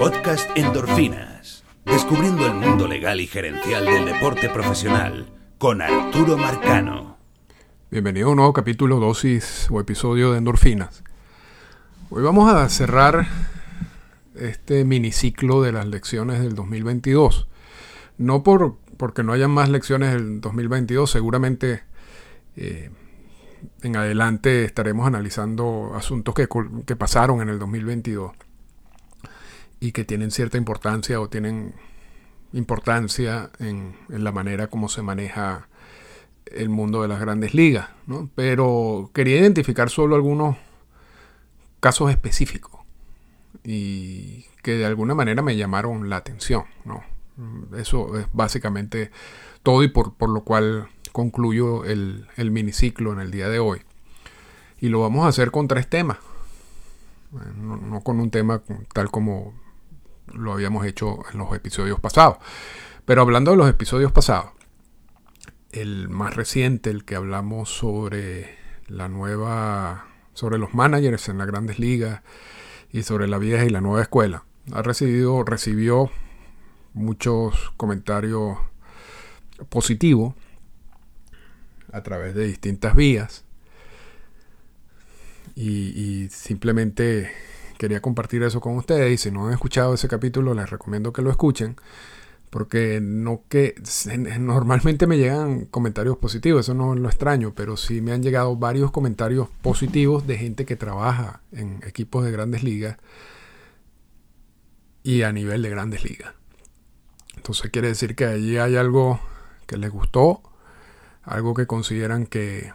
Podcast Endorfinas. Descubriendo el mundo legal y gerencial del deporte profesional con Arturo Marcano. Bienvenido a un nuevo capítulo, dosis o episodio de Endorfinas. Hoy vamos a cerrar este miniciclo de las lecciones del 2022. No por, porque no hayan más lecciones del 2022, seguramente eh, en adelante estaremos analizando asuntos que, que pasaron en el 2022 y que tienen cierta importancia o tienen importancia en, la manera como se maneja el mundo de las grandes ligas. Pero quería identificar solo algunos casos específicos y que de alguna manera me llamaron la atención. ¿no? Eso es básicamente todo y por, lo cual concluyo el, el miniciclo en el día de hoy. Y lo vamos a hacer con tres temas. no, con un tema tal como lo habíamos hecho en los episodios pasados. Pero hablando de los episodios pasados, el más reciente, el que hablamos sobre la nueva, sobre los managers en las grandes ligas y sobre la vieja y la nueva escuela, ha recibido, recibió muchos comentarios positivos a través de distintas vías y simplemente quería compartir eso con ustedes y si no han escuchado ese capítulo les recomiendo que lo escuchen porque no que normalmente me llegan comentarios positivos, eso no es lo extraño, pero sí me han llegado varios comentarios positivos de gente que trabaja en equipos de grandes ligas y a nivel de grandes ligas. Entonces quiere decir que allí hay algo que les gustó, algo que consideran que,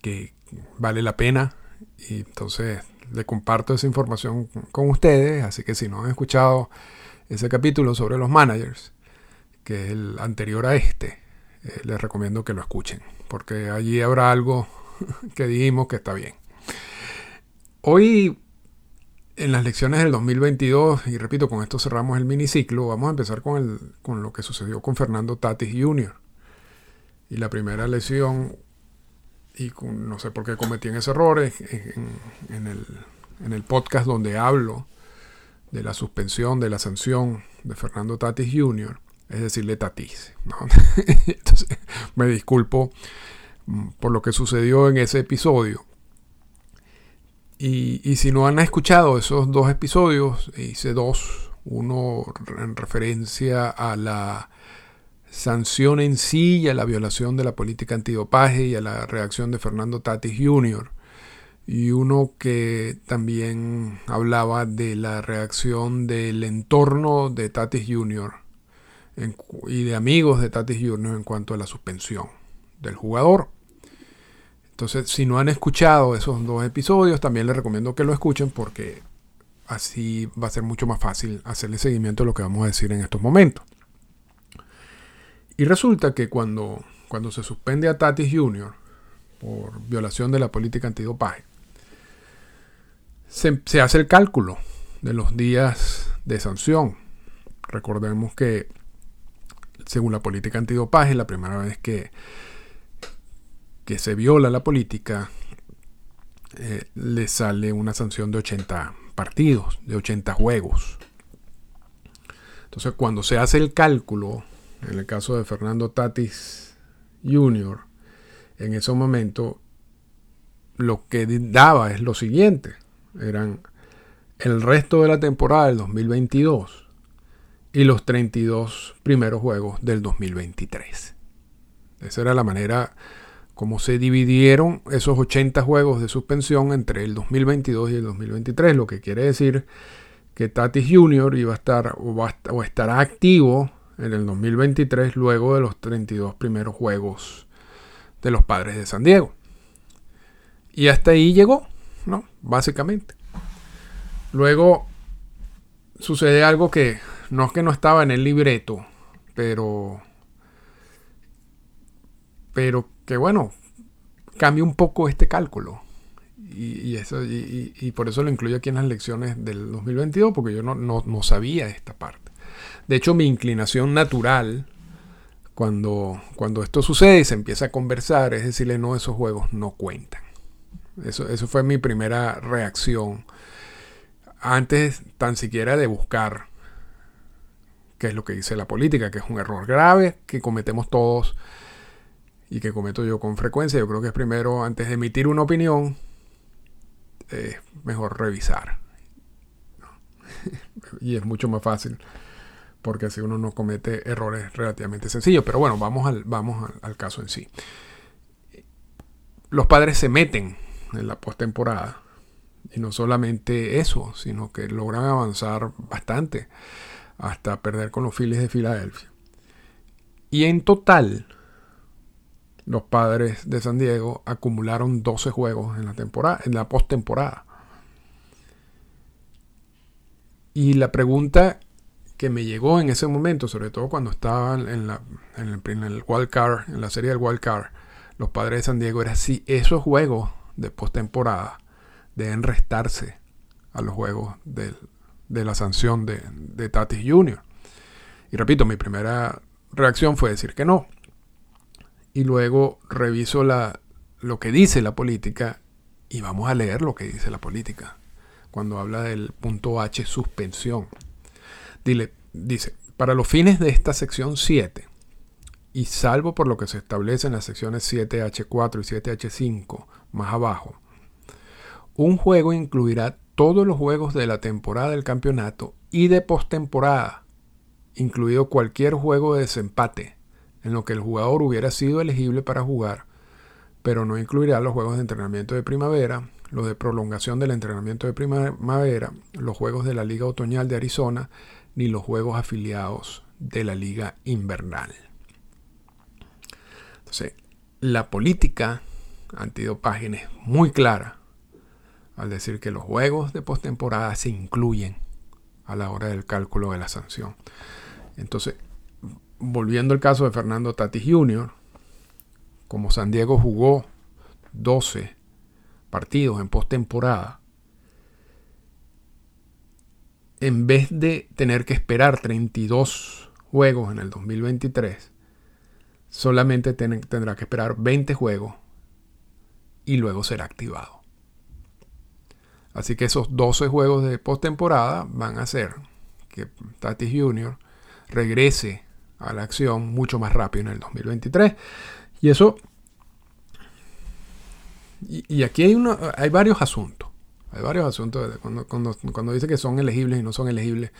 que vale la pena y entonces le comparto esa información con ustedes, así que si no han escuchado ese capítulo sobre los managers, que es el anterior a este, eh, les recomiendo que lo escuchen, porque allí habrá algo que dijimos que está bien. Hoy, en las lecciones del 2022, y repito, con esto cerramos el miniciclo, vamos a empezar con, el, con lo que sucedió con Fernando Tatis Jr. Y la primera lección y no sé por qué cometí ese error en, el, podcast donde hablo de la suspensión, de la sanción de Fernando Tatis Jr., es decirle Tatis. Entonces, me disculpo mm, por lo que sucedió en ese episodio. Y, si no han escuchado esos dos episodios, hice dos, uno en referencia a la sanción en sí y a la violación de la política antidopaje y a la reacción de Fernando Tatis Jr. Y uno que también hablaba de la reacción del entorno de Tatis Jr. y de amigos de Tatis Jr. en cuanto a la suspensión del jugador. Entonces, si no han escuchado esos dos episodios, también les recomiendo que lo escuchen porque así va a ser mucho más fácil hacerle seguimiento a lo que vamos a decir en estos momentos. Y resulta que cuando, cuando se suspende a Tatis Jr. por violación de la política antidopaje, se, se hace el cálculo de los días de sanción. Recordemos que según la política antidopaje, la primera vez que, que se viola la política, eh, le sale una sanción de 80 partidos, de 80 juegos. Entonces, cuando se hace el cálculo en el caso de Fernando Tatis Jr., en ese momento lo que daba es lo siguiente. Eran el resto de la temporada del 2022 y los 32 primeros juegos del 2023. Esa era la manera como se dividieron esos 80 juegos de suspensión entre el 2022 y el 2023, lo que quiere decir que Tatis Jr. iba a estar o, o estará activo en el 2023 luego de los 32 primeros juegos de los padres de San Diego. Y hasta ahí llegó, ¿no? Básicamente. Luego sucede algo que no es que no estaba en el libreto, pero pero que bueno, cambia un poco este cálculo. Y, eso, y, por eso lo incluyo aquí en las lecciones del 2022, porque yo no, no sabía esta parte. De hecho, mi inclinación natural, cuando, cuando esto sucede y se empieza a conversar, es decirle, no, esos juegos no cuentan. Eso, eso fue mi primera reacción antes tan siquiera de buscar qué es lo que dice la política, que es un error grave que cometemos todos y que cometo yo con frecuencia. Yo creo que es primero, antes de emitir una opinión, es mejor revisar. y es mucho más fácil porque así uno no comete errores relativamente sencillos. Pero bueno, vamos al, vamos al, caso en sí. Los padres se meten en la postemporada. Y no solamente eso, sino que logran avanzar bastante hasta perder con los Phillies de Filadelfia. Y en total, los padres de San Diego acumularon 12 juegos en la temporada, en la postemporada. Y la pregunta que me llegó en ese momento, sobre todo cuando estaban en, la, en, el, Wild Card, en la serie del Wild Card, los padres de San Diego, era si esos juegos de postemporada deben restarse a los juegos de la sanción de, de Tatis Jr. Y repito, mi primera reacción fue decir que no. Y luego reviso la, lo que dice la política y vamos a leer lo que dice la política cuando habla del punto H suspensión dice, para los fines de esta sección 7, y salvo por lo que se establece en las secciones 7H4 y 7H5 más abajo, un juego incluirá todos los juegos de la temporada del campeonato y de postemporada, incluido cualquier juego de desempate en lo que el jugador hubiera sido elegible para jugar, pero no incluirá los juegos de entrenamiento de primavera, los de prolongación del entrenamiento de primavera, los juegos de la Liga Otoñal de Arizona ni los juegos afiliados de la liga invernal. Entonces, la política antidopaje es muy clara al decir que los juegos de postemporada se incluyen a la hora del cálculo de la sanción. Entonces, volviendo al caso de Fernando Tatis Jr., como San Diego jugó 12 partidos en postemporada, en vez de tener que esperar 32 juegos en el 2023, solamente tendrá que esperar 20 juegos y luego será activado. Así que esos 12 juegos de postemporada van a hacer que Tatis Jr. regrese a la acción mucho más rápido en el 2023. Y eso. Y, aquí hay, hay varios asuntos. Hay varios asuntos cuando, cuando, dice que son elegibles y no son elegibles.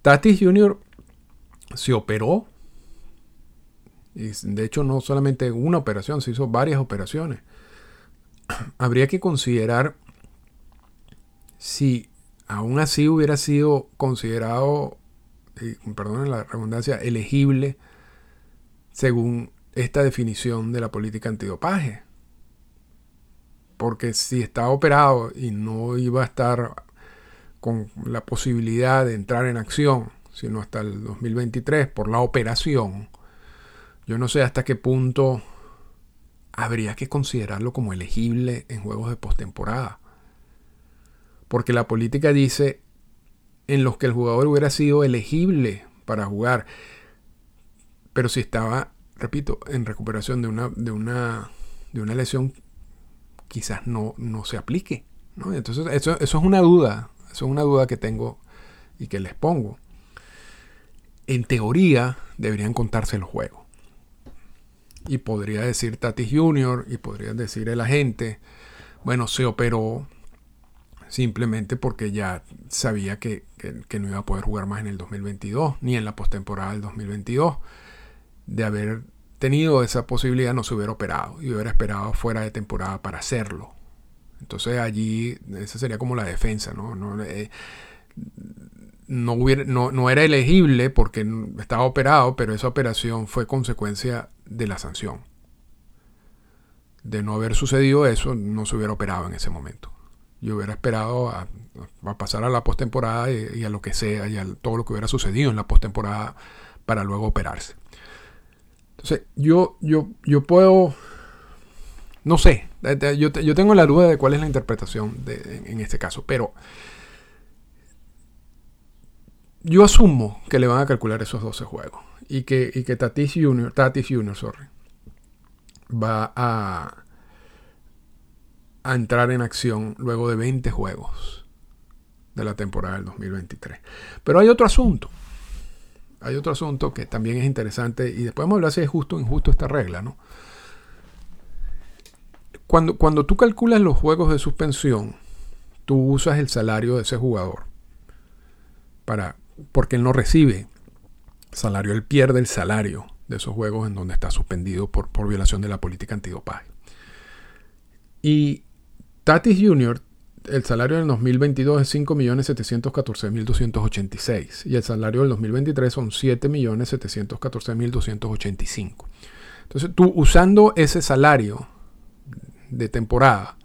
Tatis Jr. se operó. Y de hecho no solamente una operación, se hizo varias operaciones. Habría que considerar si aún así hubiera sido considerado, perdón la redundancia, elegible según esta definición de la política antidopaje porque si estaba operado y no iba a estar con la posibilidad de entrar en acción, sino hasta el 2023 por la operación, yo no sé hasta qué punto habría que considerarlo como elegible en juegos de postemporada. Porque la política dice en los que el jugador hubiera sido elegible para jugar, pero si estaba, repito, en recuperación de una, de una, de una lesión quizás no, no se aplique. Entonces, eso, eso es una duda, eso es una duda que tengo y que les pongo. En teoría, deberían contarse los juegos. Y podría decir Tatis Jr. y podría decir el agente, bueno, se operó simplemente porque ya sabía que, que, no iba a poder jugar más en el 2022, ni en la postemporada del 2022, de haber tenido esa posibilidad no se hubiera operado y hubiera esperado fuera de temporada para hacerlo. Entonces allí esa sería como la defensa, ¿no? No, eh, no, hubiera, no, era elegible porque estaba operado, pero esa operación fue consecuencia de la sanción. De no haber sucedido eso, no se hubiera operado en ese momento. Yo hubiera esperado a, pasar a la postemporada y, a lo que sea, y a todo lo que hubiera sucedido en la postemporada para luego operarse. Yo, yo, yo puedo, no sé, yo, yo, tengo la duda de cuál es la interpretación de, en, este caso, pero yo asumo que le van a calcular esos 12 juegos y que, y que Tatis Jr., Tatis Jr., sorry, va a, a entrar en acción luego de 20 juegos de la temporada del 2023. Pero hay otro asunto. Hay otro asunto que también es interesante y después vamos a hablar si es justo o injusto esta regla, ¿no? Cuando, cuando tú calculas los juegos de suspensión, tú usas el salario de ese jugador para porque él no recibe salario, él pierde el salario de esos juegos en donde está suspendido por, por violación de la política antidopaje. Y Tatis Jr., el salario del 2022 es 5.714.286 y el salario del 2023 son 7.714.285. Entonces tú usando ese salario de temporada,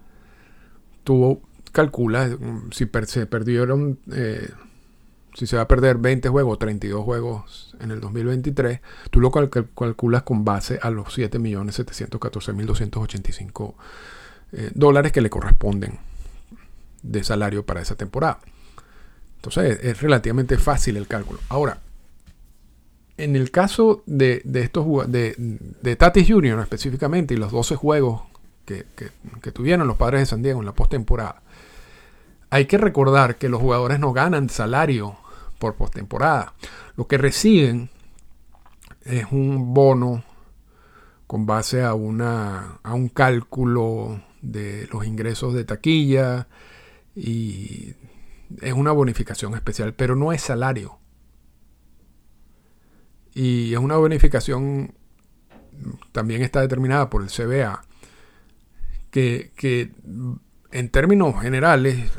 tú calculas mm, si se perdieron eh, si se va a perder 20 juegos, 32 juegos en el 2023, tú lo calculas con base a los 7.714.285 eh, dólares que le corresponden de salario para esa temporada. Entonces es, relativamente fácil el cálculo. Ahora, en el caso de, estos de, de Tatis Junior específicamente y los 12 juegos que, que tuvieron los padres de San Diego en la postemporada, hay que recordar que los jugadores no ganan salario por postemporada. Lo que reciben es un bono con base a, una, a un cálculo de los ingresos de taquilla y es una bonificación especial, pero no es salario. Y es una bonificación también está determinada por el CBA, que, que en términos generales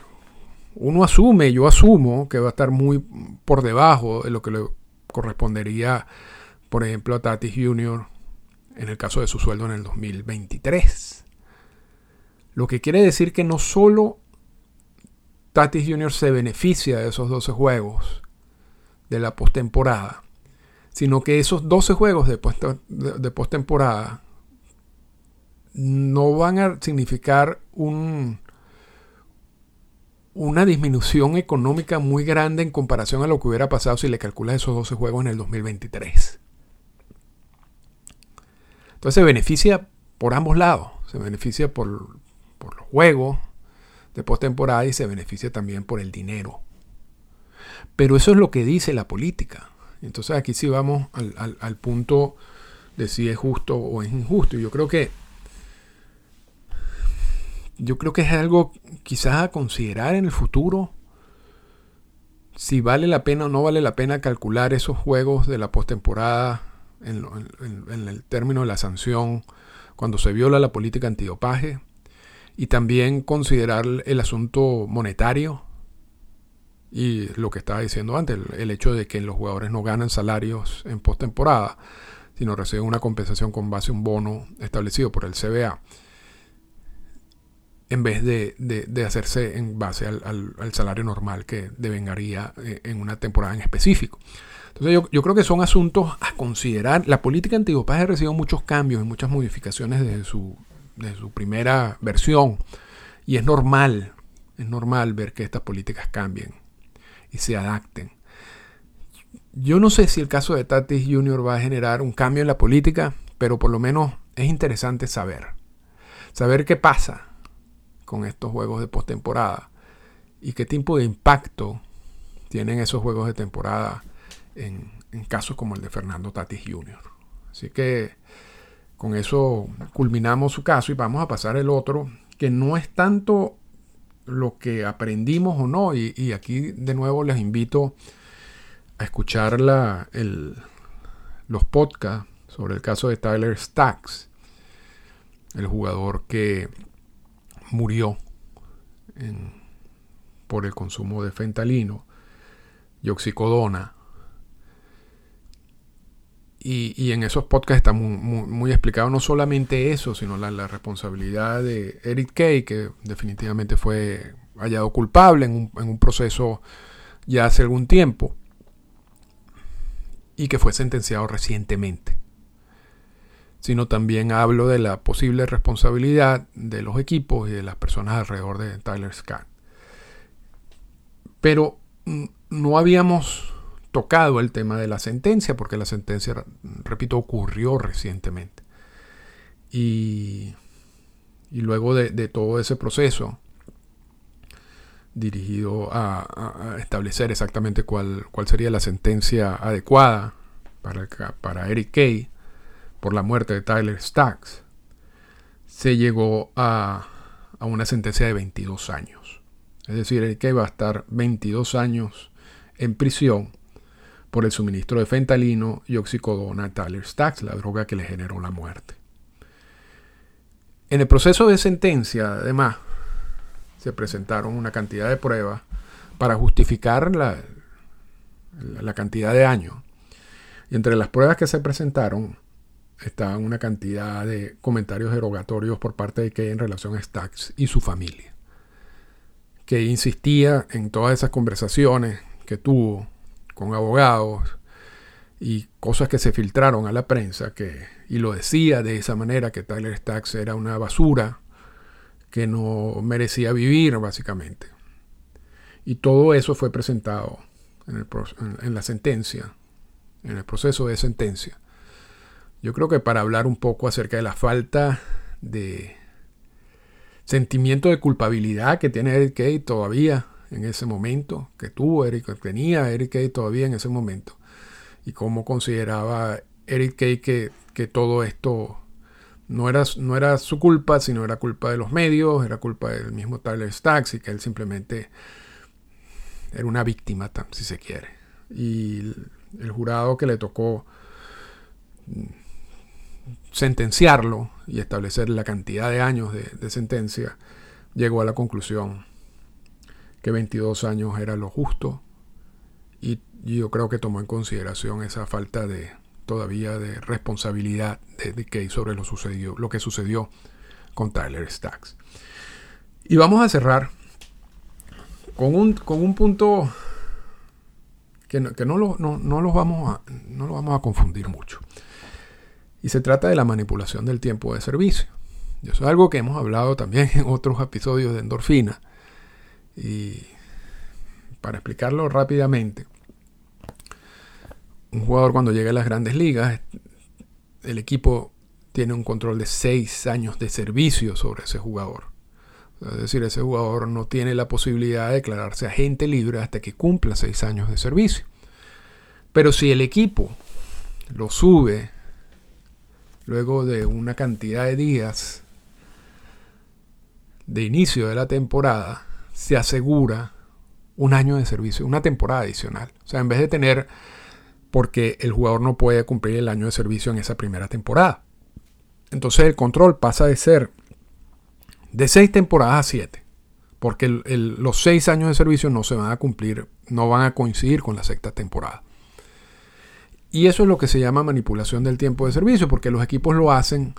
uno asume, yo asumo que va a estar muy por debajo de lo que le correspondería, por ejemplo, a Tatis Jr. en el caso de su sueldo en el 2023. Lo que quiere decir que no solo Tatis Jr. se beneficia de esos 12 juegos de la postemporada, sino que esos 12 juegos de, postemporada no van a significar un, una disminución económica muy grande en comparación a lo que hubiera pasado si le calculas esos 12 juegos en el 2023. Entonces se beneficia por ambos lados. Se beneficia por los juegos de postemporada y se beneficia también por el dinero. Pero eso es lo que dice la política. Entonces aquí sí vamos al, al punto de si es justo o es injusto. Yo creo que yo creo que es algo quizás a considerar en el futuro. Si vale la pena o no vale la pena calcular esos juegos de la postemporada en, el término de la sanción cuando se viola la política antidopaje. Y también considerar el asunto monetario y lo que estaba diciendo antes, el, hecho de que los jugadores no ganan salarios en postemporada, sino reciben una compensación con base a un bono establecido por el CBA en vez de, hacerse en base al, salario normal que devengaría eh, en una temporada en específico. Entonces yo, creo que son asuntos a considerar. La política antidopaje ha recibido muchos cambios y muchas modificaciones desde su, su primera versión. Y es normal, es normal ver que estas políticas cambien y se adapten. Yo no sé si el caso de Tatis Jr. va a generar un cambio en la política, pero por lo menos es interesante saber. Saber qué pasa con estos juegos de postemporada y qué tipo de impacto tienen esos juegos de temporada en, casos como el de Fernando Tatis Jr. Así que con eso culminamos su caso y vamos a pasar el otro, que no es tanto lo que aprendimos o no, y, aquí de nuevo les invito a escuchar la, los podcasts sobre el caso de Tyler Stacks, el jugador que murió por el consumo de fentalino y oxicodona. Y, en esos podcasts está muy, explicado no solamente eso, sino la, responsabilidad de Eric Kay, que definitivamente fue hallado culpable en un, en un proceso ya hace algún tiempo y que fue sentenciado recientemente sino también hablo de la posible responsabilidad de los equipos y de las personas alrededor de Tyler Scott. Pero mm, no habíamos tocado el tema de la sentencia, porque la sentencia, repito, ocurrió recientemente. Y, luego de, todo ese proceso dirigido a, establecer exactamente cuál, cuál, sería la sentencia adecuada para, para Eric Kay por la muerte de Tyler Stacks, se llegó a, a una sentencia de 22 años. Es decir, Eric Kay va a estar 22 años en prisión por el suministro de fentalino y oxicodona a Tyler Stacks, la droga que le generó la muerte. En el proceso de sentencia, además, se presentaron una cantidad de pruebas para justificar la, la cantidad de años. Y entre las pruebas que se presentaron está una cantidad de comentarios derogatorios por parte de Kay en relación a Stacks y su familia. Que insistía en todas esas conversaciones que tuvo con abogados y cosas que se filtraron a la prensa que, y lo decía de esa manera que Tyler Stacks era una basura que no merecía vivir básicamente. Y todo eso fue presentado en, la sentencia, en el proceso de sentencia. Yo creo que para hablar un poco acerca de la falta de sentimiento de culpabilidad que tiene Eric todavía en ese momento, que tuvo Eric, que tenía Eric Kay todavía en ese momento, y cómo consideraba Eric Kay que, que todo esto no era, no era su culpa, sino era culpa de los medios, era culpa del mismo Tyler Stacks y que él simplemente era una víctima, si se quiere. Y el jurado que le tocó sentenciarlo y establecer la cantidad de años de, sentencia, llegó a la conclusión que 22 años era lo justo y yo creo que tomó en consideración esa falta de todavía de responsabilidad de, Kay sobre lo, lo que sucedió con Tyler Stacks. Y vamos a cerrar con un, con un punto que, no, que no, lo, no, no, vamos a, no lo vamos a confundir mucho. Y se trata de la manipulación del tiempo de servicio. eso es algo que hemos hablado también en otros episodios de endorfina. Y para explicarlo rápidamente, un jugador cuando llega a las grandes ligas, el equipo tiene un control de seis años de servicio sobre ese jugador. Es decir, ese jugador no tiene la posibilidad de declararse agente libre hasta que cumpla seis años de servicio. Pero si el equipo lo sube luego de una cantidad de días de inicio de la temporada, se asegura un año de servicio, una temporada adicional. O sea, en vez de tener, porque el jugador no puede cumplir el año de servicio en esa primera temporada. Entonces el control pasa de ser de seis temporadas a siete. Porque los seis años de servicio no se van a cumplir, no van a coincidir con la sexta temporada. Y eso es lo que se llama manipulación del tiempo de servicio, porque los equipos lo hacen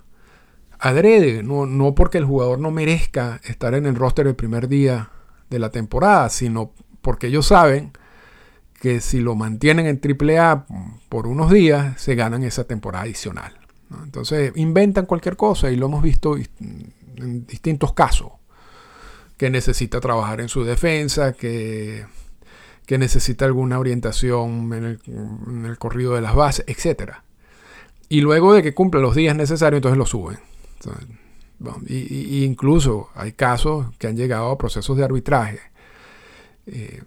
adrede, no, no porque el jugador no merezca estar en el roster el primer día de la temporada, sino porque ellos saben que si lo mantienen en AAA por unos días, se ganan esa temporada adicional. Entonces inventan cualquier cosa y lo hemos visto en distintos casos, que necesita trabajar en su defensa, que que necesita alguna orientación en el, corrido de las bases, etc. Y luego de que cumple los días necesarios, entonces lo suben. Y, incluso hay casos que han llegado a procesos de arbitraje, eh,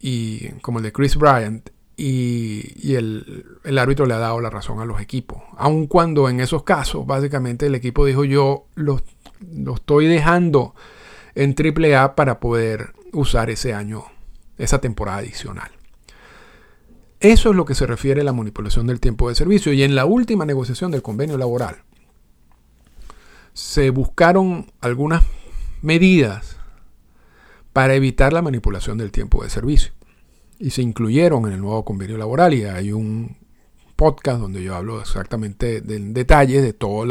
y, como el de Chris Bryant, y, el, árbitro le ha dado la razón a los equipos. Aun cuando en esos casos, básicamente el equipo dijo yo lo, lo estoy dejando en AAA para poder usar ese año esa temporada adicional. Eso es lo que se refiere a la manipulación del tiempo de servicio. Y en la última negociación del convenio laboral se buscaron algunas medidas para evitar la manipulación del tiempo de servicio. Y se incluyeron en el nuevo convenio laboral y hay un podcast donde yo hablo exactamente del detalle de todo,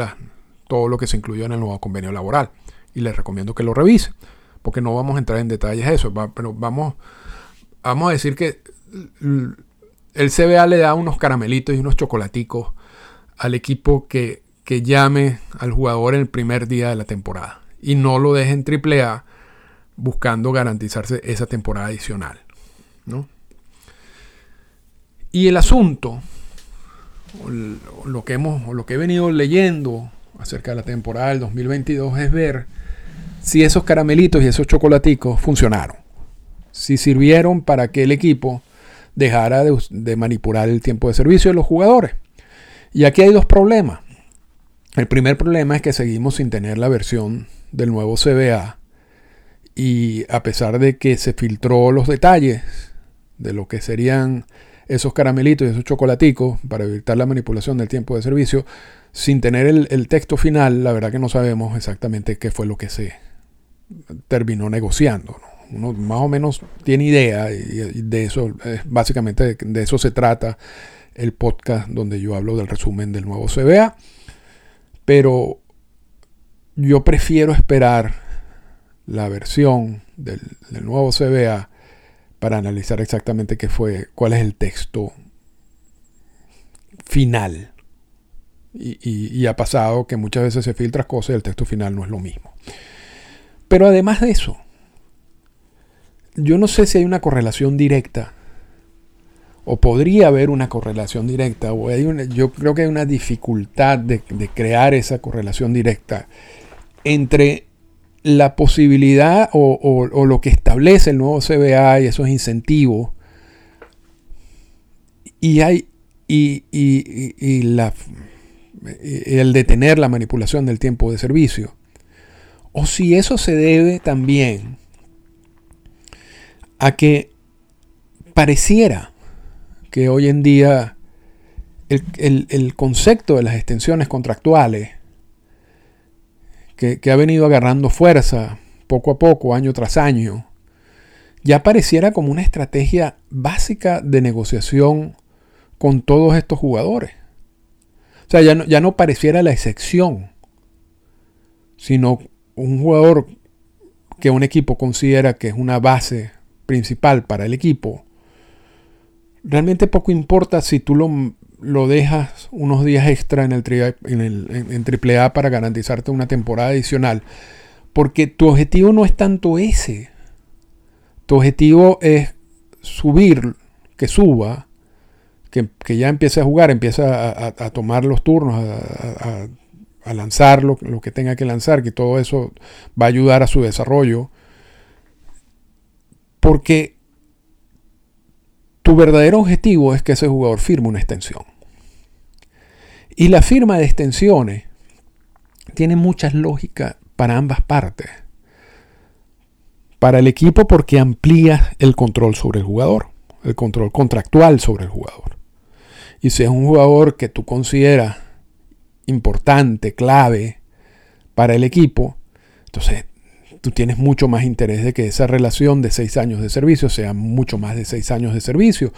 todo lo que se incluyó en el nuevo convenio laboral. Y les recomiendo que lo revisen, porque no vamos a entrar en detalles de eso, pero vamos vamos a decir que el CBA le da unos caramelitos y unos chocolaticos al equipo que, llame al jugador en el primer día de la temporada y no lo deje en AAA buscando garantizarse esa temporada adicional. Y el asunto, lo que, hemos, lo que he venido leyendo acerca de la temporada del 2022 es ver si esos caramelitos y esos chocolaticos funcionaron. si sirvieron para que el equipo dejara de, manipular el tiempo de servicio de los jugadores. Y aquí hay dos problemas. El primer problema es que seguimos sin tener la versión del nuevo CBA y a pesar de que se filtró los detalles de lo que serían esos caramelitos y esos chocolaticos para evitar la manipulación del tiempo de servicio, sin tener el, texto final, la verdad que no sabemos exactamente qué fue lo que se terminó negociando. Uno más o menos tiene idea y de eso, básicamente de eso se trata el podcast donde yo hablo del resumen del nuevo CBA. Pero yo prefiero esperar la versión del, nuevo CBA para analizar exactamente qué fue, cuál es el texto final. Y, ha pasado que muchas veces se filtran cosas y el texto final no es lo mismo. Pero además de eso, yo no sé si hay una correlación directa, o podría haber una correlación directa, o hay una, yo creo que hay una dificultad de crear esa correlación directa entre la posibilidad o, lo que establece el nuevo CBA y esos incentivos y hay y, la, el detener la manipulación del tiempo de servicio. O si eso se debe también a que pareciera que hoy en día el concepto de las extensiones contractuales que, ha venido agarrando fuerza poco a poco, año tras año, ya pareciera como una estrategia básica de negociación con todos estos jugadores. O sea, ya no, ya no pareciera la excepción, sino un jugador que un equipo considera que es una base principal para el equipo. Realmente poco importa si tú lo lo dejas unos días extra en, el, el, en, AAA para garantizarte una temporada adicional. Porque tu objetivo no es tanto ese. Tu objetivo es subir, que suba, que, ya empiece a jugar, empiece a, tomar los turnos, a, a lanzar lo, lo, que tenga que lanzar, que todo eso va a ayudar a su desarrollo. Porque tu verdadero objetivo es que ese jugador firme una extensión. Y la firma de extensiones tiene muchas lógicas para ambas partes. Para el equipo porque amplía el control sobre el jugador, el control contractual sobre el jugador. Y si es un jugador que tú consideras importante, clave para el equipo, entonces tú tienes mucho más interés de que esa relación de seis años de servicio sea mucho más de seis años de servicio.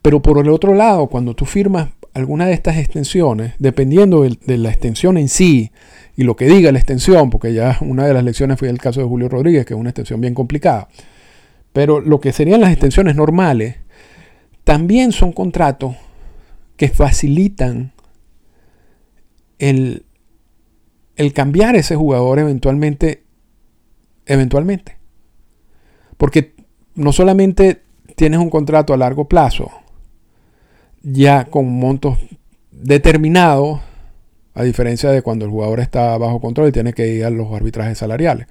Pero por el otro lado, cuando tú firmas alguna de estas extensiones, dependiendo de, la extensión en sí y lo que diga la extensión, porque ya una de las lecciones fue el caso de Julio Rodríguez, que es una extensión bien complicada, pero lo que serían las extensiones normales, también son contratos que facilitan el, el cambiar ese jugador eventualmente eventualmente. Porque no solamente tienes un contrato a largo plazo, ya con montos determinados, a diferencia de cuando el jugador está bajo control y tiene que ir a los arbitrajes salariales.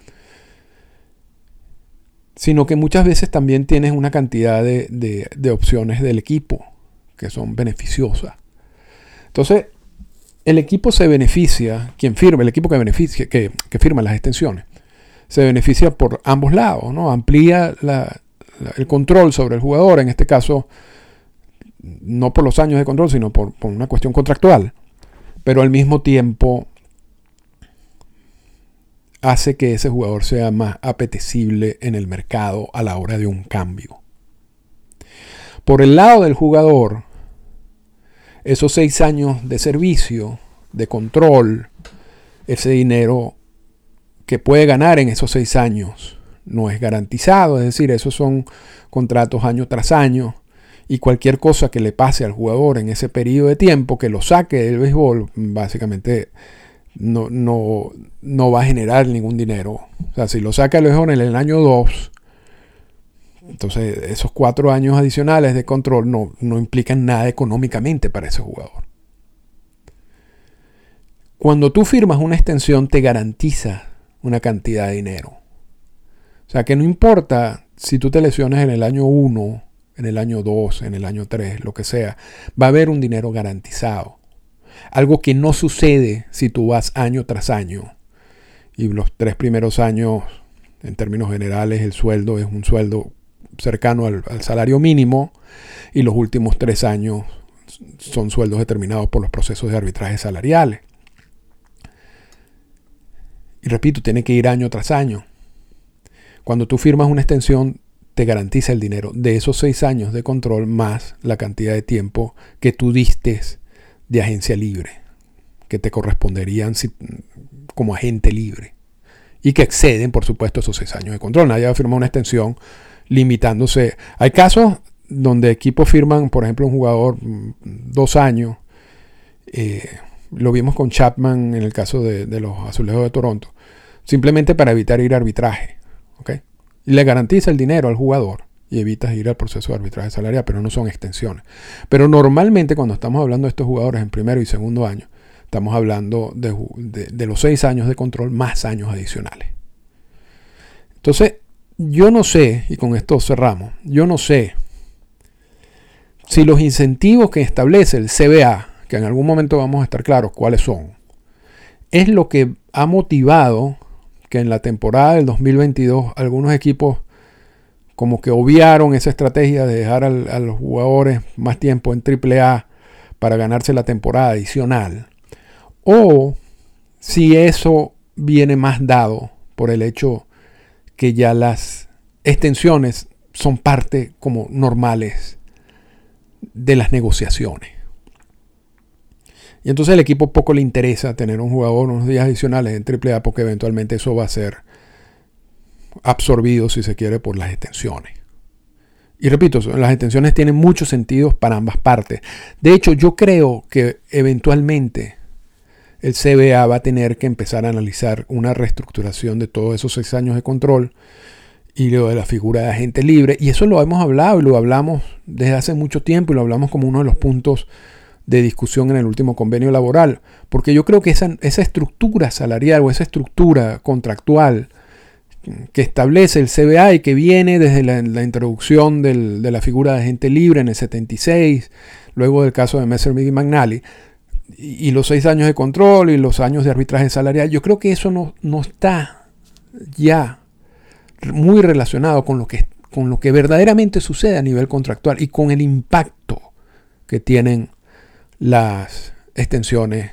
Sino que muchas veces también tienes una cantidad de, opciones del equipo que son beneficiosas. Entonces, el equipo se beneficia, quien firma, el equipo que, beneficia, que firma las extensiones, se beneficia por ambos lados, ¿no? Amplía el control sobre el jugador, en este caso, no por los años de control, sino por, una cuestión contractual, pero al mismo tiempo hace que ese jugador sea más apetecible en el mercado a la hora de un cambio. Por el lado del jugador, esos seis años de servicio, de control, ese dinero que puede ganar en esos seis años no es garantizado, es decir, esos son contratos año tras año y cualquier cosa que le pase al jugador en ese periodo de tiempo que lo saque del béisbol, básicamente no, no, no va a generar ningún dinero. O sea, si lo saca el béisbol en el año 2, entonces esos cuatro años adicionales de control no, no implican nada económicamente para ese jugador. Cuando tú firmas una extensión te garantiza una cantidad de dinero. O sea que no importa si tú te lesiones en el año 1, en el año 2, en el año 3, lo que sea, va a haber un dinero garantizado. Algo que no sucede si tú vas año tras año. Y los tres primeros años, en términos generales, el sueldo es un sueldo cercano al, salario mínimo y los últimos tres años son sueldos determinados por los procesos de arbitraje salariales. Y repito, tiene que ir año tras año. Cuando tú firmas una extensión, te garantiza el dinero de esos seis años de control más la cantidad de tiempo que tú diste de agencia libre, que te corresponderían como agente libre. Y que exceden, por supuesto, esos seis años de control. Nadie va a firmar una extensión limitándose. Hay casos donde equipos firman, por ejemplo, un jugador mm, dos años. Eh, lo vimos con Chapman en el caso de, de, los Azulejos de Toronto. Simplemente para evitar ir a arbitraje. Y le garantiza el dinero al jugador y evitas ir al proceso de arbitraje salarial, pero no son extensiones. Pero normalmente cuando estamos hablando de estos jugadores en primero y segundo año, estamos hablando de, los seis años de control más años adicionales. Entonces, yo no sé, y con esto cerramos, yo no sé si los incentivos que establece el CBA, que en algún momento vamos a estar claros cuáles son, es lo que ha motivado que en la temporada del 2022 algunos equipos como que obviaron esa estrategia de dejar a los jugadores más tiempo en AAA para ganarse la temporada adicional. O si eso viene más dado por el hecho que ya las extensiones son parte como normales de las negociaciones. Y entonces al equipo poco le interesa tener un jugador unos días adicionales en AAA porque eventualmente eso va a ser absorbido, si se quiere, por las extensiones. Y repito, las extensiones tienen muchos sentidos para ambas partes. De hecho, yo creo que eventualmente el CBA va a tener que empezar a analizar una reestructuración de todos esos seis años de control y lo de la figura de agente libre. Y eso lo hemos hablado y lo hablamos desde hace mucho tiempo y lo hablamos como uno de los puntos de discusión en el último convenio laboral, porque yo creo que esa, esa estructura salarial o esa estructura contractual que establece el CBA y que viene desde la, introducción de la figura de agente libre en el 76, luego del caso de Messer y McNally, y, los seis años de control y los años de arbitraje salarial, yo creo que eso no, no está ya muy relacionado con lo, que, con lo que verdaderamente sucede a nivel contractual y con el impacto que tienen las extensiones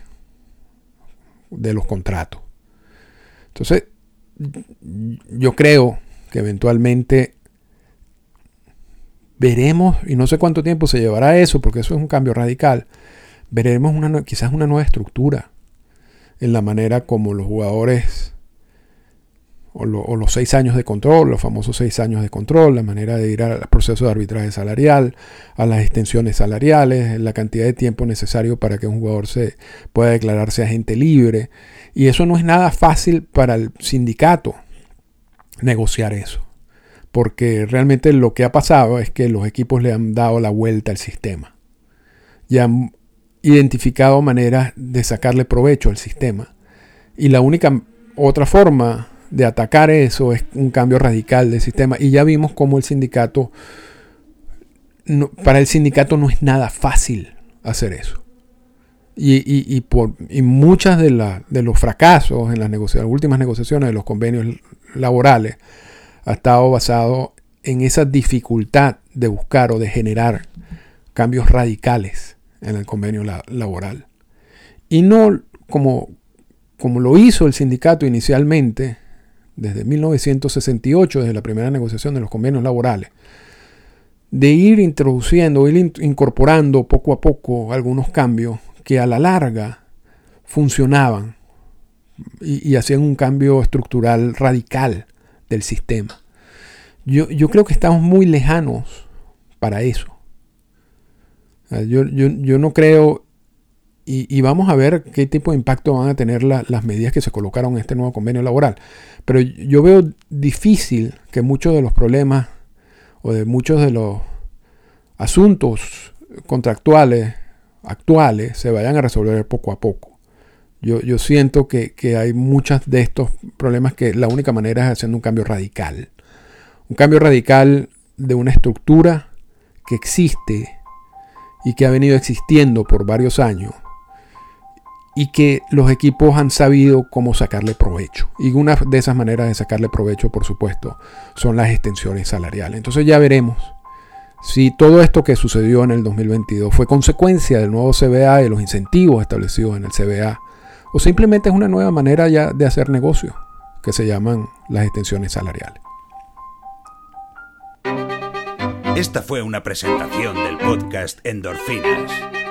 de los contratos. Entonces, yo creo que eventualmente veremos, y no sé cuánto tiempo se llevará eso, porque eso es un cambio radical, veremos quizás una nueva estructura en la manera como los jugadores o, los seis años de control, los famosos seis años de control, la manera de ir al proceso de arbitraje salarial, a las extensiones salariales, la cantidad de tiempo necesario para que un jugador se pueda declararse agente libre. Y eso no es nada fácil para el sindicato negociar eso. Porque realmente lo que ha pasado es que los equipos le han dado la vuelta al sistema. Y han identificado maneras de sacarle provecho al sistema. Y la única otra forma de atacar eso es un cambio radical del sistema. Y ya vimos cómo el sindicato, para el sindicato no es nada fácil hacer eso. Y, por, y muchas de, de, los fracasos en las, las últimas negociaciones de los convenios laborales ha estado basado en esa dificultad de buscar o de generar cambios radicales en el convenio laboral. Y no como, como lo hizo el sindicato inicialmente, desde 1968, desde la primera negociación de los convenios laborales, de ir introduciendo, ir incorporando poco a poco algunos cambios que a la larga funcionaban y, hacían un cambio estructural radical del sistema. Yo, yo, creo que estamos muy lejanos para eso. Yo, yo, yo no creo y, vamos a ver qué tipo de impacto van a tener las medidas que se colocaron en este nuevo convenio laboral. Pero yo veo difícil que muchos de los problemas o de muchos de los asuntos contractuales actuales se vayan a resolver poco a poco. Yo, yo siento que, que, hay muchos de estos problemas que la única manera es haciendo un cambio radical. Un cambio radical de una estructura que existe y que ha venido existiendo por varios años y que los equipos han sabido cómo sacarle provecho. Y una de esas maneras de sacarle provecho, por supuesto, son las extensiones salariales. Entonces ya veremos si todo esto que sucedió en el 2022 fue consecuencia del nuevo CBA y los incentivos establecidos en el CBA, o simplemente es una nueva manera ya de hacer negocio, que se llaman las extensiones salariales. Esta fue una presentación del podcast Endorfinas.